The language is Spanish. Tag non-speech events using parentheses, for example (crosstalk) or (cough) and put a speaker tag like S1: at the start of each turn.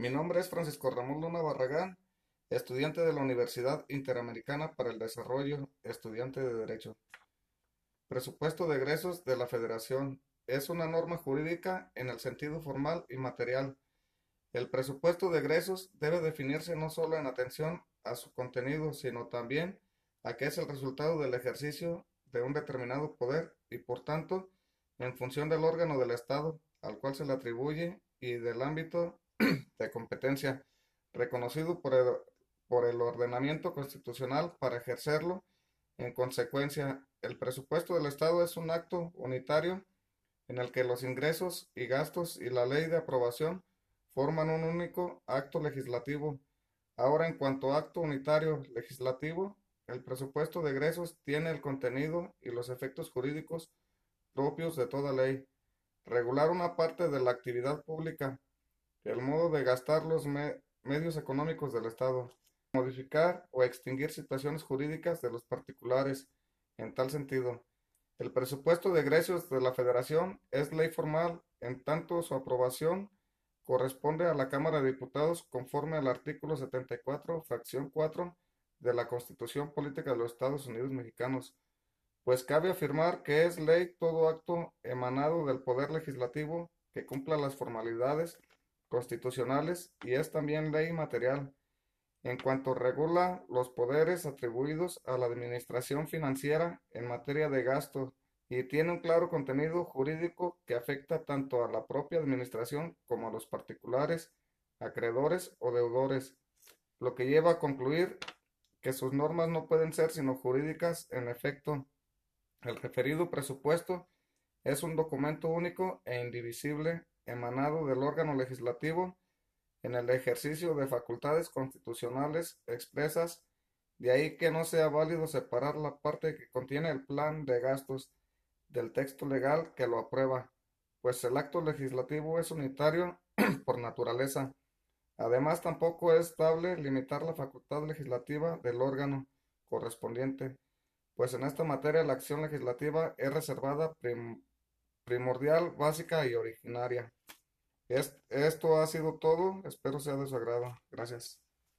S1: Mi nombre es Francisco Ramón Luna Barragán, estudiante de la Universidad Interamericana para el Desarrollo, estudiante de Derecho. Presupuesto de egresos de la Federación es una norma jurídica en el sentido formal y material. El presupuesto de egresos debe definirse no solo en atención a su contenido, sino también a que es el resultado del ejercicio de un determinado poder y, por tanto, en función del órgano del Estado al cual se le atribuye y del ámbito (clears throat) de competencia reconocido por el, por el ordenamiento constitucional para ejercerlo. En consecuencia, el presupuesto del Estado es un acto unitario en el que los ingresos y gastos y la ley de aprobación forman un único acto legislativo. Ahora, en cuanto a acto unitario legislativo, el presupuesto de egresos tiene el contenido y los efectos jurídicos propios de toda ley. Regular una parte de la actividad pública el modo de gastar los medios económicos del Estado, modificar o extinguir situaciones jurídicas de los particulares. En tal sentido, el presupuesto de egresos de la Federación es ley formal, en tanto su aprobación corresponde a la Cámara de Diputados conforme al artículo 74, fracción 4 de la Constitución Política de los Estados Unidos Mexicanos, pues cabe afirmar que es ley todo acto emanado del Poder Legislativo que cumpla las formalidades constitucionales y es también ley material en cuanto regula los poderes atribuidos a la administración financiera en materia de gastos y tiene un claro contenido jurídico que afecta tanto a la propia administración como a los particulares, acreedores o deudores, lo que lleva a concluir que sus normas no pueden ser sino jurídicas en efecto. El referido presupuesto es un documento único e indivisible emanado del órgano legislativo en el ejercicio de facultades constitucionales expresas, de ahí que no sea válido separar la parte que contiene el plan de gastos del texto legal que lo aprueba, pues el acto legislativo es unitario (clears throat) por naturaleza. Además, tampoco es estable limitar la facultad legislativa del órgano correspondiente, pues en esta materia la acción legislativa es reservada primordial, básica y originaria. esto ha sido todo, espero sea de su agrado. Gracias.